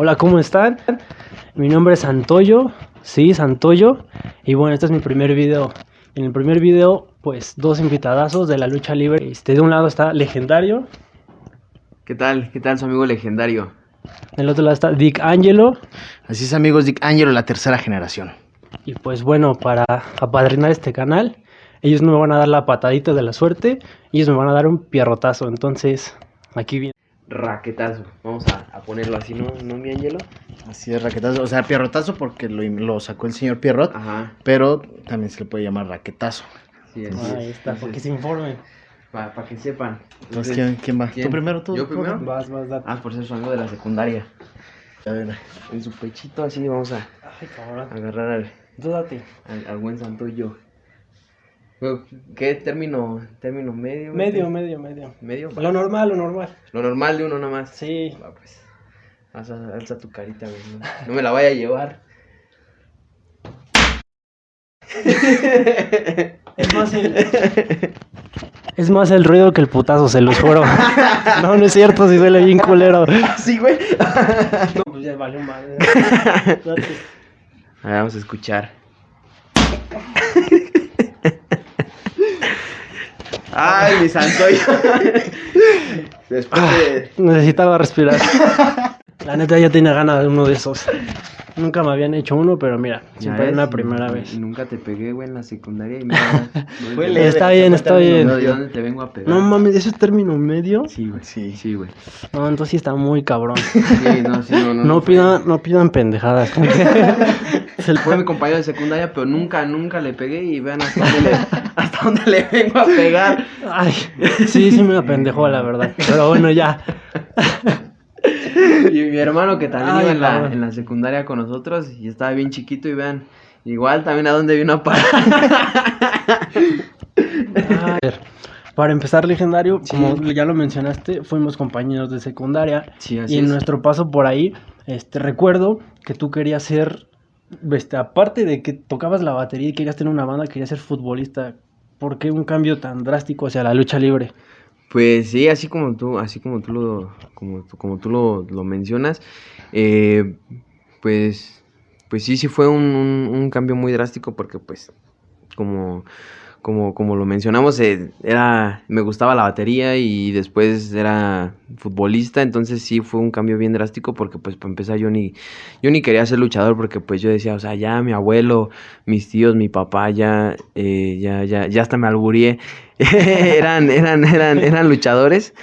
Hola, ¿cómo están? Mi nombre es Santoyo, sí, Santoyo. Y bueno, este es mi primer video. En el primer video, pues dos invitadazos de la lucha libre. Este, de un lado está Legendario, ¿Qué tal? ¿Qué tal su amigo legendario? del otro lado está Dick Angelo. Así es amigos, Dick Angelo, la tercera generación. Y pues bueno, para apadrinar este canal, ellos no me van a dar la patadita de la suerte, ellos me van a dar un pierrotazo. Entonces, aquí viene. Raquetazo. Vamos a, a ponerlo así, ¿no? ¿No, mi Angelo? Así es, raquetazo. O sea, pierrotazo porque lo, lo sacó el señor Pierrot, Ajá. pero también se le puede llamar raquetazo. Sí, Ahí es. está, porque se informen. Para que sepan. Entonces, ¿quién, quién va? ¿quién? ¿Tú primero? ¿Tú? ¿Yo primero? Vas, vas, date. Ah, por ser su amigo de la secundaria. A ver, En su pechito así vamos a Ay, agarrar al, Tú date. al, al buen Santoyo. Bueno, ¿Qué término? ¿Término medio? Medio, medio, medio. ¿Medio? Lo normal, lo normal. Lo normal de uno nomás. Sí. Va, pues. Alza, alza tu carita, güey. No, no me la vaya a llevar. Es más el... Es más el ruido que el putazo, se los juro. No, no es cierto, si duele bien culero. Sí, güey. No, pues ya valió madre. Vamos a escuchar. Ay, mi santoyo. Después de. Necesitaba respirar. La neta ya tenía ganas de uno de esos. Nunca me habían hecho uno, pero mira, siempre es la primera vez. Nunca te pegué, güey, en la secundaria. Y mira, ¿dónde Fue te- leve, Está bien, está bien. ¿De dónde te vengo a pegar? No mames, ¿eso es término medio? Sí, güey. Sí. Sí, güey. No, entonces sí está muy cabrón. Sí, no, sí, no, no. No pidan, no pidan pendejadas. Fue mi compañero de secundaria, pero nunca, nunca le pegué y vean hasta dónde le, hasta dónde le vengo a pegar. Ay, sí, sí me apendejó, la verdad. Pero bueno, ya. Y mi hermano que también Ay, iba en la, en la secundaria con nosotros y estaba bien chiquito y vean, igual también a dónde vino a parar. A ver, para empezar, legendario, como ya lo mencionaste, fuimos compañeros de secundaria. Sí, y en nuestro paso por ahí, este, recuerdo que tú querías ser, este, aparte de que tocabas la batería y querías tener una banda, querías ser futbolista. ¿Por qué un cambio tan drástico hacia la lucha libre? Pues sí, así como tú, así como tú lo, como, como tú lo, lo mencionas, eh, pues, pues sí, sí fue un- un cambio muy drástico porque pues, como, como, como lo mencionamos, eh, era, me gustaba la batería y después era futbolista, entonces sí fue un cambio bien drástico porque pues para empezar yo ni, yo ni quería ser luchador porque pues yo decía, o sea, ya mi abuelo, mis tíos, mi papá, ya, eh, ya, ya, ya hasta me alburié. eran, eran, eran, eran luchadores.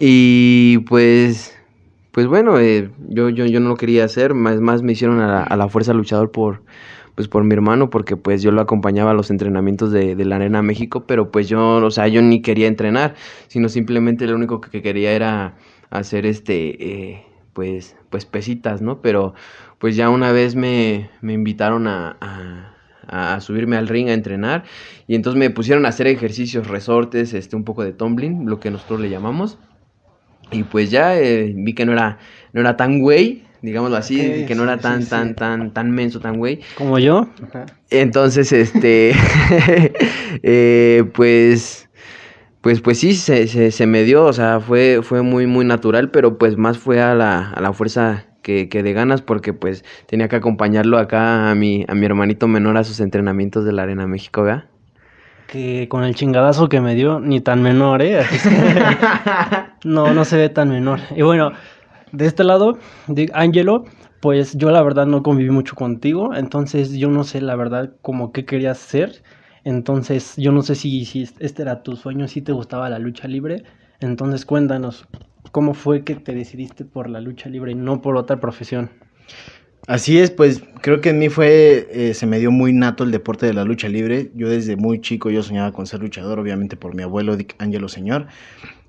Y pues, pues bueno, eh, yo, yo, yo no lo quería hacer, más, más me hicieron a la, a la fuerza luchador por, pues por mi hermano, porque pues yo lo acompañaba a los entrenamientos de, de la Arena México, pero pues yo, o sea, yo ni quería entrenar, sino simplemente lo único que, que quería era hacer este, eh, pues, pues pesitas, ¿no? Pero pues ya una vez me, me invitaron a, a a subirme al ring a entrenar y entonces me pusieron a hacer ejercicios, resortes, este, un poco de tumbling, lo que nosotros le llamamos. Y pues ya eh, vi que no era, no era tan güey, digámoslo así, que no era sí, tan, sí, tan, sí. tan, tan menso, tan güey. Como yo. Entonces, este, eh, pues, pues, pues sí, se, se, se me dio, o sea, fue, fue muy, muy natural, pero pues más fue a la, a la fuerza que, que de ganas, porque pues tenía que acompañarlo acá a mi, a mi hermanito menor a sus entrenamientos de la Arena México, ¿verdad? Que con el chingadazo que me dio, ni tan menor, ¿eh? Así es que- no, no se ve tan menor. Y bueno, de este lado, de Angelo, pues yo la verdad no conviví mucho contigo, entonces yo no sé la verdad como qué querías ser. Entonces yo no sé si, si este era tu sueño, si te gustaba la lucha libre. Entonces cuéntanos, ¿cómo fue que te decidiste por la lucha libre y no por otra profesión? Así es, pues creo que en mí fue, eh, se me dio muy nato el deporte de la lucha libre. Yo desde muy chico yo soñaba con ser luchador, obviamente por mi abuelo Dick Angelo Señor.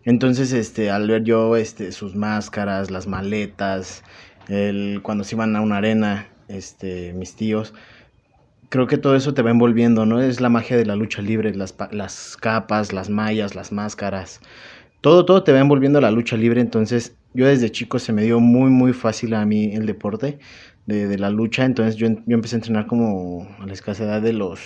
Entonces, este, al ver yo este, sus máscaras, las maletas, el, cuando se iban a una arena, este, mis tíos, creo que todo eso te va envolviendo, ¿no? Es la magia de la lucha libre, las, las capas, las mallas, las máscaras. Todo, todo te va envolviendo la lucha libre. Entonces, yo desde chico se me dio muy, muy fácil a mí el deporte de, de la lucha. Entonces, yo, yo empecé a entrenar como a la escasa edad de los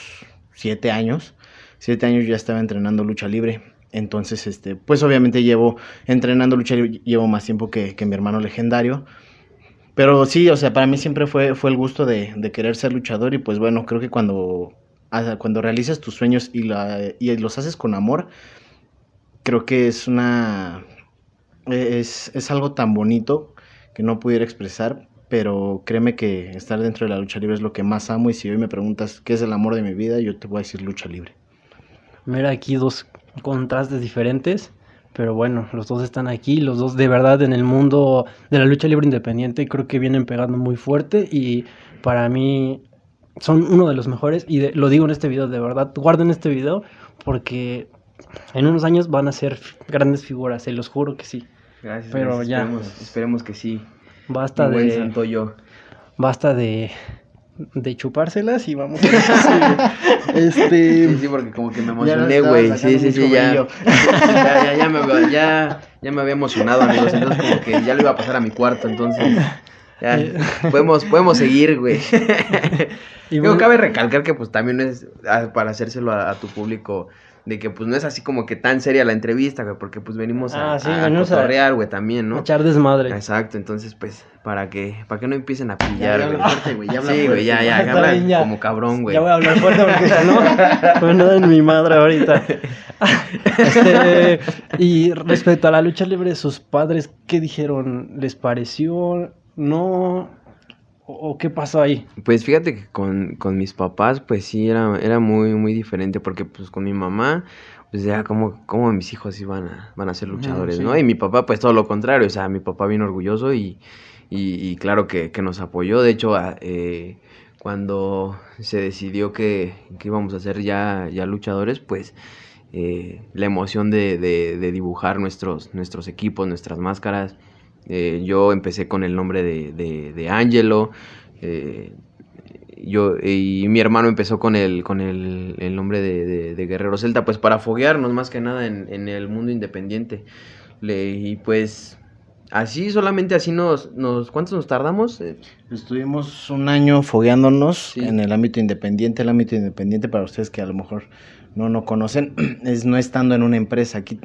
siete años. Siete años ya estaba entrenando lucha libre. Entonces, este, pues obviamente llevo entrenando lucha llevo más tiempo que, que mi hermano legendario. Pero sí, o sea, para mí siempre fue, fue el gusto de, de querer ser luchador y pues bueno, creo que cuando, cuando realizas tus sueños y, la, y los haces con amor, creo que es una... Es, es algo tan bonito que no pudiera expresar, pero créeme que estar dentro de la lucha libre es lo que más amo y si hoy me preguntas qué es el amor de mi vida, yo te voy a decir lucha libre. Mira aquí dos contrastes diferentes, pero bueno, los dos están aquí, los dos de verdad en el mundo de la lucha libre independiente creo que vienen pegando muy fuerte y para mí son uno de los mejores y lo digo en este video, de verdad, guarden este video porque en unos años van a ser grandes figuras, se los juro que sí. Gracias. Pero ya esperemos, que sí. Basta de yo. Basta de de chupárselas y vamos a este sí, sí, porque como que me emocioné, güey. Sí, sí, sí, ya. ya, ya, ya, me, ya, ya me había emocionado, amigos. Entonces como que ya lo iba a pasar a mi cuarto, entonces ya podemos podemos seguir, güey. Y cabe recalcar que pues también es ah, para hacérselo a tu público de que pues no es así como que tan seria la entrevista, güey, porque pues venimos a, ah, güey, también, ¿no? A echar desmadre. Exacto, entonces pues para que para que no empiecen a pillar, güey. Ya, sí, güey, ya, ya, ya, como cabrón, güey. Ya voy a hablar fuerte porque si no, pues no en mi madre ahorita. este, y respecto a la lucha libre, sus padres, ¿qué dijeron? ¿Les pareció? No ¿O qué pasó ahí? Pues fíjate que con, con, mis papás, pues sí, era, era muy, muy diferente, porque pues con mi mamá, pues ya como, como mis hijos iban a, van a ser luchadores, ¿no? Y mi papá, pues todo lo contrario, o sea, mi papá bien orgulloso y, y, claro que, que, nos apoyó, de hecho, eh, cuando se decidió que, que, íbamos a ser ya, ya luchadores, pues... Eh, la emoción de, de, de dibujar nuestros, nuestros equipos, nuestras máscaras, eh, yo empecé con el nombre de, de, Angelo. Eh, yo, y mi hermano empezó con el, con el, el nombre de, de, Guerrero Celta, pues para foguearnos más que nada en, en el mundo independiente. Y pues así, solamente así nos, nos ¿cuántos nos tardamos? Eh, Estuvimos un año fogueándonos en el ámbito independiente, el ámbito independiente para ustedes que a lo mejor no no conocen es no estando en una empresa aquí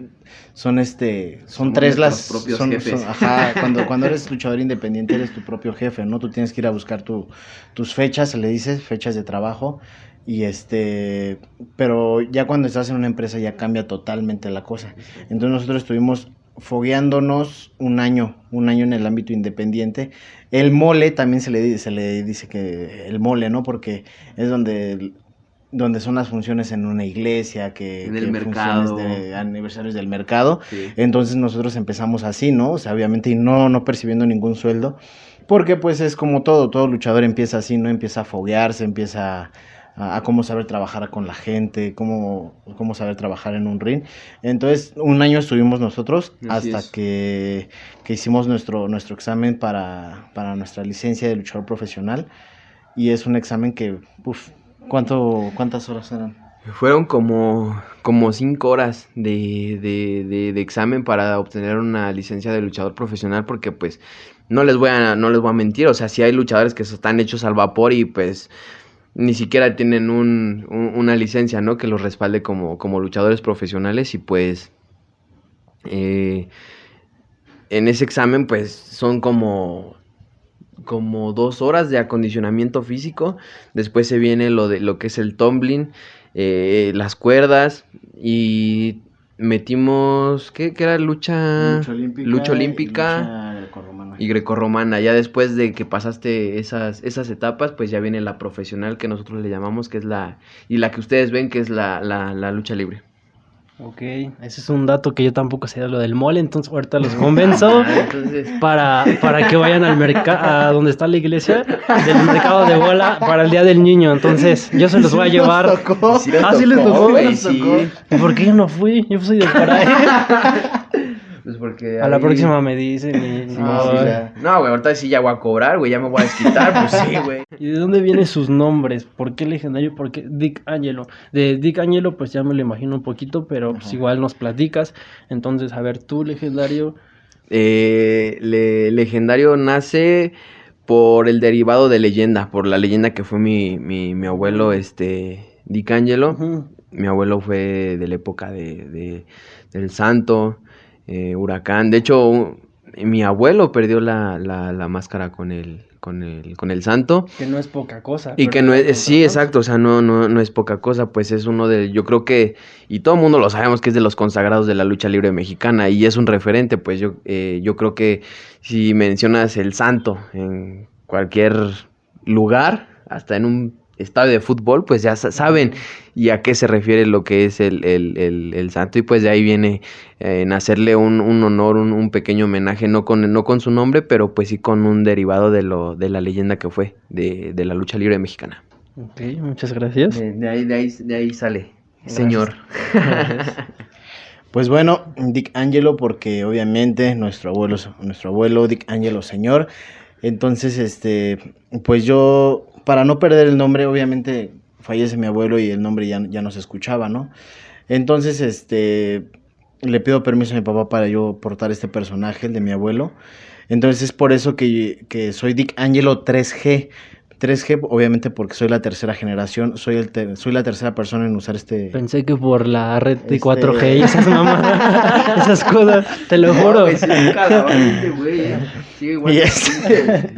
son este son tres las son, jefes. ajá cuando cuando eres luchador independiente eres tu propio jefe no tú tienes que ir a buscar tu, tus fechas le dice fechas de trabajo y este pero ya cuando estás en una empresa ya cambia totalmente la cosa entonces nosotros estuvimos fogueándonos un año, un año en el ámbito independiente. El mole también se le, se le dice que el mole, ¿no? Porque es donde donde son las funciones en una iglesia, que, en el mercado. de aniversarios del mercado. Entonces nosotros empezamos así, ¿no? O sea, obviamente y no, no percibiendo ningún sueldo, porque pues es como todo, todo luchador empieza así, ¿no? Empieza a foguearse, empieza a, cómo saber trabajar con la gente, cómo, cómo saber trabajar en un ring. Entonces, un año estuvimos nosotros hasta que, que, hicimos nuestro, nuestro examen para, para nuestra licencia de luchador profesional. Y es un examen que, uff, ¿Cuánto, ¿Cuántas horas eran? Fueron como, como cinco horas de, de, de, examen para obtener una licencia de luchador profesional porque pues no les voy a, no les voy a mentir, o sea, si hay luchadores que están hechos al vapor y pues ni siquiera tienen un, una licencia, ¿no? Que los respalde como, como luchadores profesionales y pues eh, en ese examen pues son como como dos horas de acondicionamiento físico. Después se viene lo de lo que es el tumbling, eh, las cuerdas y metimos ¿qué, qué era lucha lucha olímpica, y grecorromana. Ya después de que pasaste esas esas etapas, pues ya viene la profesional que nosotros le llamamos que es la y la que ustedes ven que es la, la, la lucha libre. Ok, ese es un dato que yo tampoco sé lo del mole, entonces ahorita los convenzo para, para que vayan al mercado, a donde está la iglesia, del mercado de bola para el Día del Niño, entonces yo se los voy a llevar. ah, sí les tocó, ¿Y por qué yo no fui? Yo soy de por ahí. Pues porque. A la próxima me dicen. no, güey, ahorita sí ya voy a cobrar, güey, ya me voy a desquitar, pues sí, güey. ¿Y de dónde vienen sus nombres? ¿Por qué legendario? ¿Por qué Dick Angelo? De Dick Angelo, pues ya me lo imagino un poquito, pero pues igual nos platicas. Entonces, a ver, tú, legendario. Eh, legendario nace por el derivado de leyenda, por la leyenda que fue mi, mi, mi abuelo, este, Dick Angelo. Mi abuelo fue de la época de, de del santo. Eh, huracán. De hecho, mi abuelo perdió la, la, la máscara con el, con el, con el santo. Que no es poca cosa. Y que no es, sí, exacto, o sea, no, no, no es poca cosa, pues es uno de, yo creo que, y todo el mundo lo sabemos que es de los consagrados de la lucha libre mexicana y es un referente, pues yo, eh, yo creo que si mencionas el santo en cualquier lugar, hasta en un estadio de fútbol, pues ya saben y a qué se refiere lo que es el, el, el, santo y pues de ahí viene eh, en hacerle un, un honor, un, un, pequeño homenaje, no con, no con su nombre, pero pues sí con un derivado de, lo, de la leyenda que fue de, de la lucha libre mexicana. Ok, muchas gracias. De, ahí, de, ahí, de ahí sale, señor. Pues bueno, Dick Angelo, porque obviamente nuestro abuelo, nuestro abuelo Dick Angelo, señor. Entonces, este, pues yo para no perder el nombre, obviamente fallece mi abuelo y el nombre ya, ya no se escuchaba, ¿no? Entonces, este, le pido permiso a mi papá para yo portar este personaje, de mi abuelo. Entonces es por eso que, que soy Dick Angelo 3G. 3G, obviamente porque soy la tercera generación, soy el soy la tercera persona en usar este... Pensé que por la red de 4G este y esas mamadas, esas cosas, te lo juro. No, güey, ¿eh? Sí, igual. Y, este...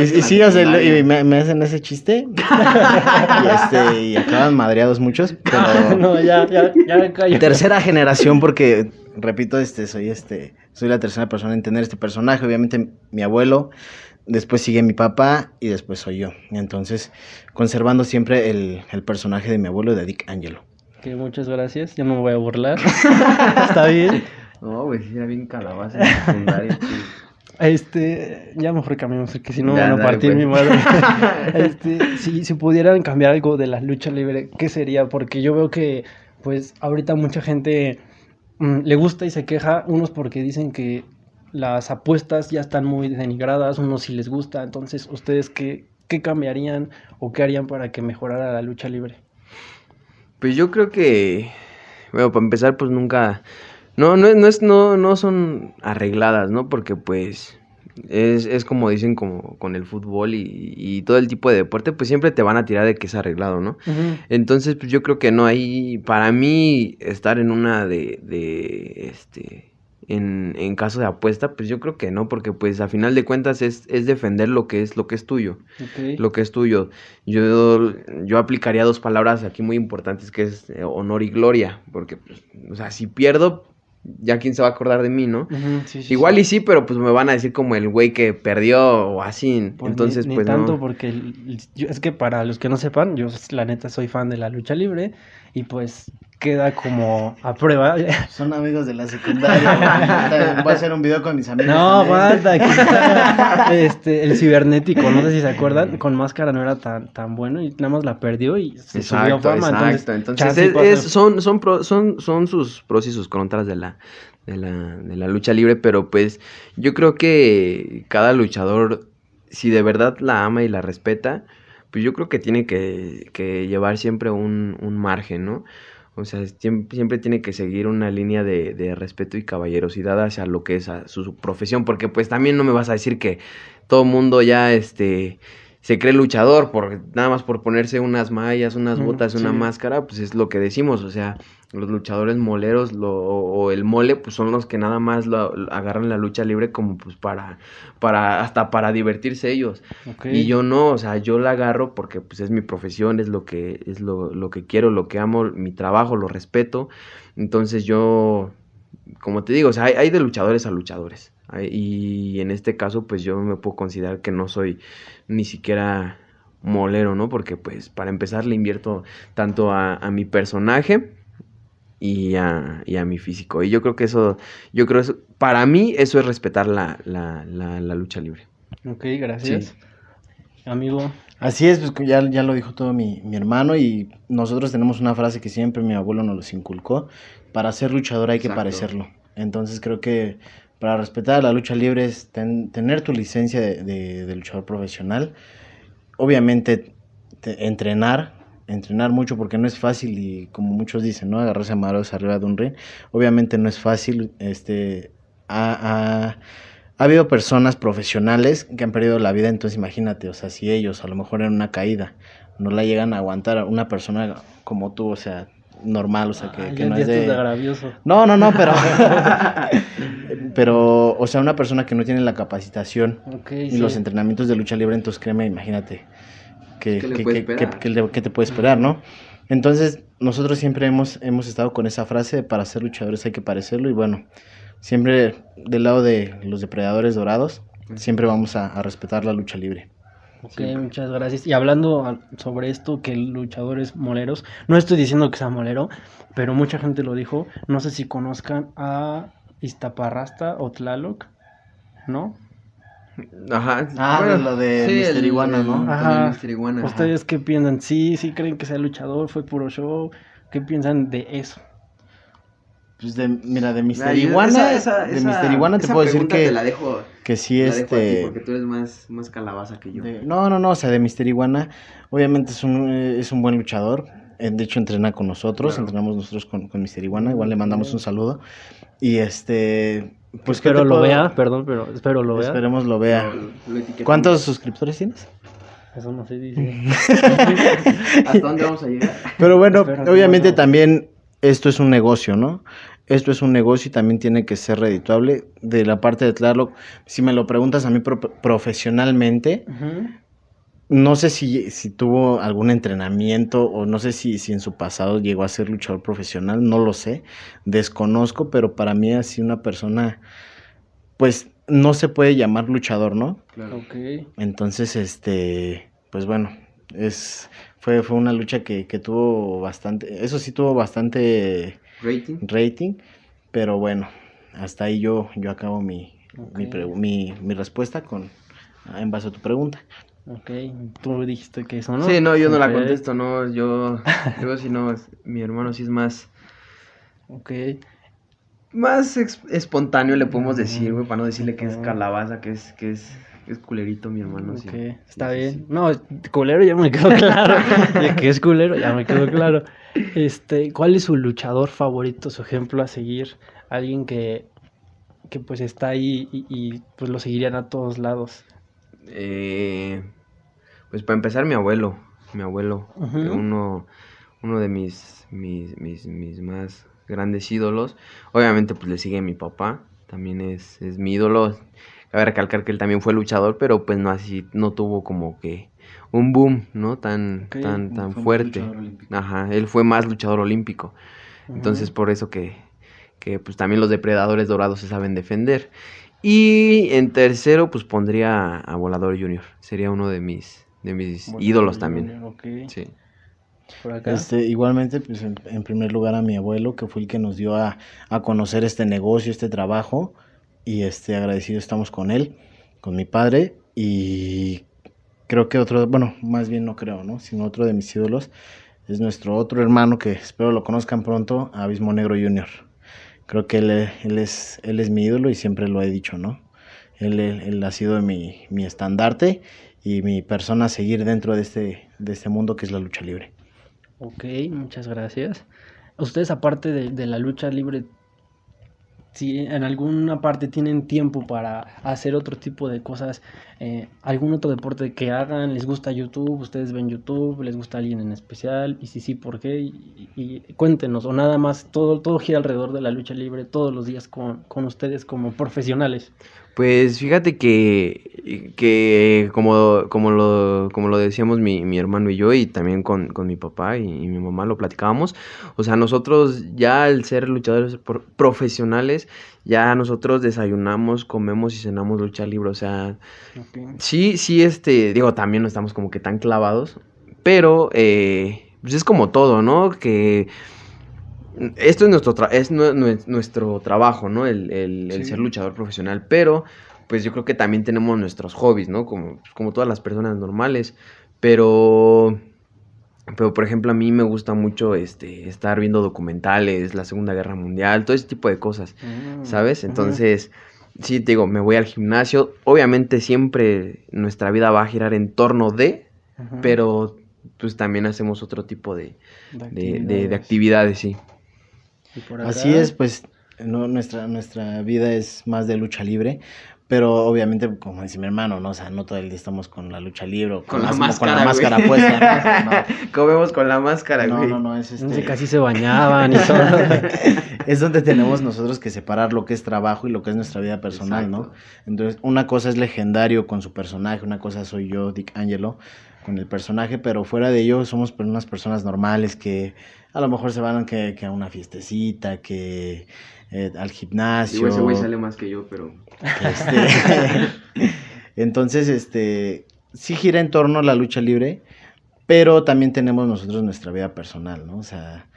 y, sí, o sea, y me, me, hacen ese chiste. y, este, y acaban madreados muchos, pero... no, ya, ya, ya me callo. Tercera generación porque, repito, este, soy este, soy la tercera persona en tener este personaje, obviamente mi abuelo después sigue mi papá y después soy yo. Entonces, conservando siempre el, el personaje de mi abuelo de Dick Angelo. Que muchas gracias, ya no me voy a burlar. Está bien. No, güey, era bien calabaza en secundaria. Este, ya mejor cambiamos, porque si no van a partir pues. mi madre. este, si, si pudieran cambiar algo de la lucha libre, ¿qué sería? Porque yo veo que, pues, ahorita mucha gente mm, le gusta y se queja, unos porque dicen que las apuestas ya están muy denigradas, unos si les gusta, entonces ustedes qué, qué cambiarían o qué harían para que mejorara la lucha libre? Pues yo creo que, bueno, para empezar, pues nunca, no, no, no, es, no, no son arregladas, ¿no? Porque pues es, es como dicen como con el fútbol y, y, todo el tipo de deporte, pues siempre te van a tirar de que es arreglado, ¿no? Entonces, pues yo creo que no hay, para mí, estar en una de, de este, en, en, caso de apuesta, pues yo creo que no, porque pues a final de cuentas es, es defender lo que es lo que es tuyo, lo que es tuyo. Yo, yo aplicaría dos palabras aquí muy importantes que es eh, honor y gloria, porque pues, o sea, si pierdo, ya quién se va a acordar de mí, ¿no? Igual y sí, pero pues me van a decir como el güey que perdió o así, pues entonces ni, pues tanto porque es que para los que no sepan, yo la neta soy fan de la lucha libre y pues queda como a prueba. Son amigos de la secundaria. Voy a hacer un video con mis amigos. No, aguanta. este, el cibernético, no sé si se acuerdan, con máscara no era tan, tan bueno y nada más la perdió y se subió fama. Exacto, entonces, son, son, son, son sus pros y sus contras de la, de la, de la lucha libre, pero pues yo creo que cada luchador, si de verdad la ama y la respeta, pues yo creo que tiene que, que llevar siempre un, un margen, ¿no? O sea, siempre, tiene que seguir una línea de, de, respeto y caballerosidad hacia lo que es su, profesión, porque pues también no me vas a decir que todo mundo ya este se cree luchador por nada más por ponerse unas mallas, unas botas, una máscara, pues es lo que decimos, o sea, los luchadores moleros lo, o, el mole, pues son los que nada más lo, agarran la lucha libre como pues para, para, hasta para divertirse ellos. Y yo no, o sea, yo la agarro porque pues es mi profesión, es lo que, es lo, lo que quiero, lo que amo, mi trabajo, lo respeto. Entonces yo, como te digo, o sea, hay, hay de luchadores a luchadores. Y en este caso, pues yo me puedo considerar que no soy ni siquiera molero, ¿no? Porque pues para empezar le invierto tanto a, a mi personaje y a, y a mi físico. Y yo creo que eso, yo creo eso, para mí eso es respetar la, la, la, lucha libre. Ok, gracias. Amigo. Así es, pues ya, ya lo dijo todo mi, mi, hermano y nosotros tenemos una frase que siempre mi abuelo nos los inculcó, para ser luchador hay que parecerlo. Entonces creo que para respetar la lucha libre es tener tu licencia de, de, luchador profesional, obviamente entrenar, entrenar mucho porque no es fácil y como muchos dicen, ¿no? Agarrarse a madrazos arriba de un ring. Obviamente no es fácil, este, ha, ha, habido personas profesionales que han perdido la vida, entonces imagínate, o sea, si ellos a lo mejor en una caída no la llegan a aguantar, una persona como tú, o sea, normal, o sea, que, Ay, que no es de... No, no, no, pero... pero, o sea, una persona que no tiene la capacitación y sí. los entrenamientos de lucha libre, entonces créeme, imagínate que, ¿Qué le que- que- que- que le- que te puede esperar, ¿no? Entonces, nosotros siempre hemos, hemos estado con esa frase de para ser luchadores hay que parecerlo y bueno, siempre del lado de los depredadores dorados, siempre vamos a, a respetar la lucha libre. Ok, muchas gracias. Y hablando sobre esto, que luchadores moleros, no estoy diciendo que sea molero, pero mucha gente lo dijo. No sé si conozcan a Iztaparrasta o Tlaloc, ¿no? Ajá. Ah, lo de Mr. el- Iguana, ¿no? Ajá. Mr. Iguana. ¿Ustedes qué piensan? ¿Sí, sí creen que sea luchador? ¿Fue puro show? ¿Qué piensan de eso? Pues de, mira, de Mr. Mira, yo- Iguana, esa- esa- de esa- Mr. Iguana te esa puedo decir que, Te la dejo, que sí, te la dejo a ti este... porque tú eres más, más calabaza que yo. de- no, no, no, o sea, de Mr. Iguana, obviamente es un, eh, es un buen luchador, eh, de hecho entrena con nosotros, Claro. entrenamos nosotros con, con Mr. Iguana, igual le mandamos un saludo, y este, pues ¿qué espero lo puedo- vea, perdón, pero espero lo vea. Esperemos lo vea. Lo-. ¿Cuántos suscriptores tienes? Eso no se dice. ¿Hasta dónde vamos a llegar? Pero bueno, obviamente también esto es un negocio, ¿no? Esto es un negocio y también tiene que ser redituable. De la parte de Tlaloc, si me lo preguntas a mí pro- profesionalmente. No sé si, si tuvo algún entrenamiento o no sé si, si en su pasado llegó a ser luchador profesional, no lo sé, desconozco, pero para mí así una persona, pues no se puede llamar luchador, ¿no? Claro. Ok. Entonces, este, pues bueno, es, fue, fue una lucha que, que tuvo bastante, eso sí tuvo bastante Rating. rating, pero bueno, hasta ahí yo, yo acabo mi, mi, mi, mi respuesta con, en base a tu pregunta. Ok, tú dijiste que eso, ¿no? Sí, no, yo no la contesto, no, yo, yo si no, mi hermano sí es más, Ok, más espontáneo le podemos Mm, decir, güey, para no decirle que es calabaza, que es, que es, que es culerito mi hermano, sí. ok, está Sí, sí, bien. sí. No, culero ya me quedó claro. De que es culero ya me quedó claro. Este, ¿cuál es su luchador favorito, su ejemplo a seguir? Alguien que, que pues está ahí y, y, pues lo seguirían a todos lados. Eh, pues para empezar mi abuelo, mi abuelo, eh, uno, uno de mis, mis, mis, mis más grandes ídolos. Obviamente pues le sigue mi papá, también es, es mi ídolo. Cabe recalcar que él también fue luchador, pero pues no así, no tuvo como que un boom, ¿no? Tan, tan, tan fuerte. luchador olímpico. Ajá, él fue más luchador olímpico. Entonces, por eso que, que pues también los depredadores dorados se saben defender. Y en tercero, pues pondría a Volador Junior. Sería uno de mis, de mis Bueno, ídolos también. Sí. por acá. Este, igualmente, pues en, en primer lugar a mi abuelo, que fue el que nos dio a, a conocer este negocio, este trabajo, y este agradecido estamos con él, con mi padre, y creo que otro, bueno, más bien no creo, ¿no? Sino otro de mis ídolos es nuestro otro hermano que espero lo conozcan pronto, Abismo Negro Junior. Creo que él, él es, él es mi ídolo y siempre lo he dicho, ¿no? Él, él- él ha sido mi, mi estandarte y mi persona seguir dentro de este, de este mundo que es la lucha libre. Ok, muchas gracias. Ustedes aparte de, de la lucha libre, si en alguna parte tienen tiempo para hacer otro tipo de cosas, eh, algún otro deporte que hagan, les gusta YouTube, ustedes ven YouTube, les gusta alguien en especial, y si sí, ¿por qué? Y, y cuéntenos, o nada más, todo, todo gira alrededor de la lucha libre todos los días con, con ustedes como profesionales. Pues fíjate que, que como, como, lo, como lo decíamos mi, mi hermano y yo, y también con, con mi papá y, y mi mamá lo platicábamos, o sea, nosotros ya al ser luchadores pro- profesionales, ya nosotros desayunamos, comemos y cenamos lucha libre, o sea, sí, sí, este, digo, también no estamos como que tan clavados, pero eh, pues es como todo, ¿no? Que esto es nuestro, tra- es nue- nue- nuestro trabajo, ¿no? El, el- el Sí. ser luchador profesional, pero pues yo creo que también tenemos nuestros hobbies, ¿no? Como, como todas las personas normales, pero... Pero, por ejemplo, a mí me gusta mucho este, estar viendo documentales, la Segunda Guerra Mundial, todo ese tipo de cosas. Mm, ¿sabes? Entonces, sí, te digo, me voy al gimnasio. Obviamente siempre nuestra vida va a girar en torno de, pero pues también hacemos otro tipo de, de, de- de actividades. actividades, sí. Y por Así es, pues no, nuestra, nuestra vida es más de lucha libre, Pero obviamente, como dice mi hermano, ¿no? O sea, no todo el día estamos con la lucha libre o Con la máscara, con la máscara güey. puesta. ¿no? Comemos con la máscara, No, güey. no, no, es No sé, este... casi se bañaban y todo. es donde tenemos nosotros que separar lo que es trabajo y lo que es nuestra vida personal, ¿no? Entonces, una cosa es legendario con su personaje, una cosa soy yo, Dick Angelo, con el personaje, pero fuera de ello somos unas personas normales que a lo mejor se van que, que a una fiestecita, que eh, al gimnasio. Digo, ese güey sale más que yo, pero... Este, Entonces, este, sí gira en torno a la lucha libre, pero también tenemos nosotros nuestra vida personal, ¿no? O sea,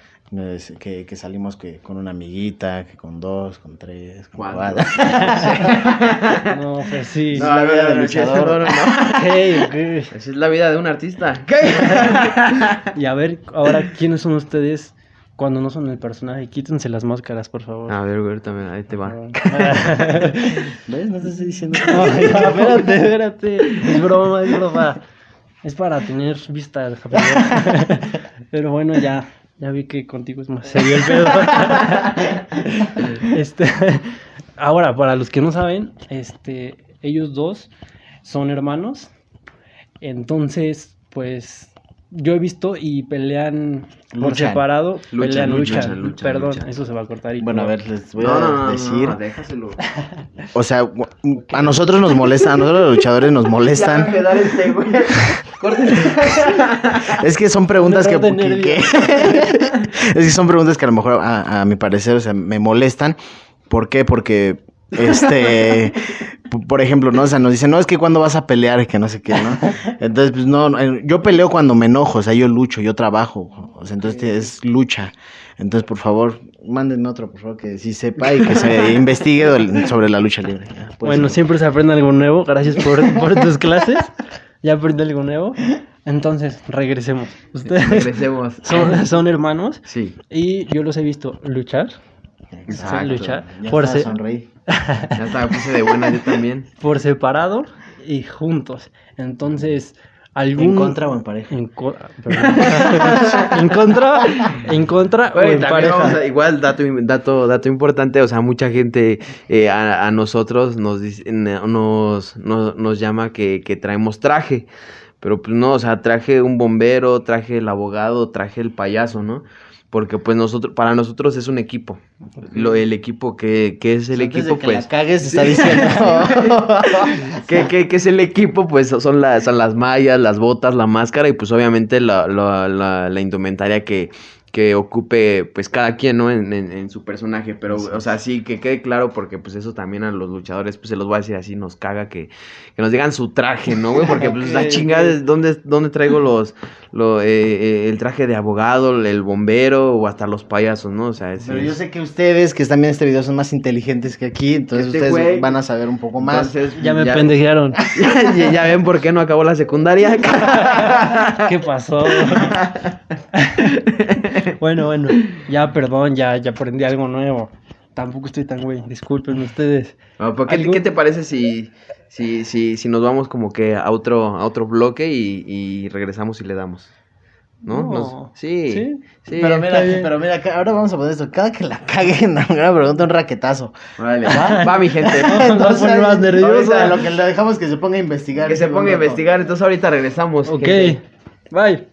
que, que salimos que con una amiguita, que con dos, con tres, con Cuatro. No, pues sí. No, la vida del luchador. no, no, no. Ok, ok. Así es la vida de un artista. Y a ver, ahora, ¿quiénes son ustedes cuando no son el personaje? Quítense las máscaras, por favor. A ver, güey, también, ahí te va. ¿Ves? No te estoy diciendo. No, espérate, espérate. Es broma, es broma. Es para tener vista. Pero bueno, ya. Ya vi que contigo es más serio el pedo. Este, ahora, para los que no saben, este, ellos dos son hermanos. Entonces, pues, yo he visto y pelean por separado. Luchan, pelean, luchan, luchan. luchan, Perdón, luchan. eso se va a cortar. Y Bueno, a ver, les voy No, a no, decir. no, déjaselo. O sea, a nosotros nos molesta, a nosotros los luchadores nos molestan. este. Es que son preguntas que, que- es que son preguntas que a lo mejor a, a mi parecer, o sea, me molestan. ¿Por qué? Porque este por ejemplo, ¿no? O sea, nos dicen, no, es que cuando vas a pelear que no sé qué, ¿no? Entonces, pues no, eh, yo peleo cuando me enojo, o sea, yo lucho, yo trabajo, o sea, entonces es lucha. Entonces, por favor, mándenme otro, por favor, que sí sepa y que se investigue sobre la lucha libre. Pues, Bueno, siempre se aprende algo nuevo. Gracias por, por tus clases. Ya aprendí algo nuevo. Entonces, regresemos. Ustedes Regresemos. son, son hermanos Sí. y yo los he visto luchar. Exacto. luchar. Ya Por, está, se- sonreí. Ya está, me puse de buena yo también. por separado y juntos. Entonces, algún... ¿En contra o en pareja? En, co- en contra, en contra o en pareja. vamos a- igual, dato, dato, dato importante, o sea, mucha gente eh, a, a nosotros nos, dice- nos, nos, nos llama que, que traemos traje, pero pues no, o sea, traje un bombero, traje el abogado, traje el payaso, ¿no? Porque pues nosotros, para nosotros es un equipo, lo, el equipo que, que es el Antes de equipo, que pues... la cagues, está diciendo. que, que, que es el equipo, pues son las, son las mallas, las botas, la máscara y pues obviamente la, la, la, la indumentaria que, que ocupe pues cada quien, ¿no? En, en, en su personaje, pero o sea, sí, que quede claro porque pues eso también a los luchadores, pues se los voy a decir así, nos caga que, que nos digan su traje, ¿no, güey? Porque pues la chingada dónde, dónde traigo los, lo, eh, eh, el traje de abogado, el bombero o hasta los payasos, ¿no? O sea, es... Pero yo sé que ustedes que están viendo este video son más inteligentes que aquí, entonces Este ustedes güey- van a saber un poco más. Entonces, Ya me pendejearon. ya, ya ven por qué no acabó la secundaria. ¿Qué pasó? Bueno, bueno, ya perdón, ya, ya aprendí algo nuevo. Tampoco estoy tan güey, disculpen ustedes. Ah, ¿por ¿Qué, ¿Algún- qué te parece si, si, si, si nos vamos como que a otro, a otro bloque y, y regresamos y le damos? ¿No? No. Nos- sí, ¿Sí? sí. pero mira, pero mira, ahora vamos a poner esto. Cada que la caguen, una pregunta, un raquetazo. Órale, va, va, mi gente. No, no, poner más nervioso. ahorita lo que le dejamos que se ponga a investigar. que se ponga a investigar, entonces ahorita regresamos. Ok, gente. bye.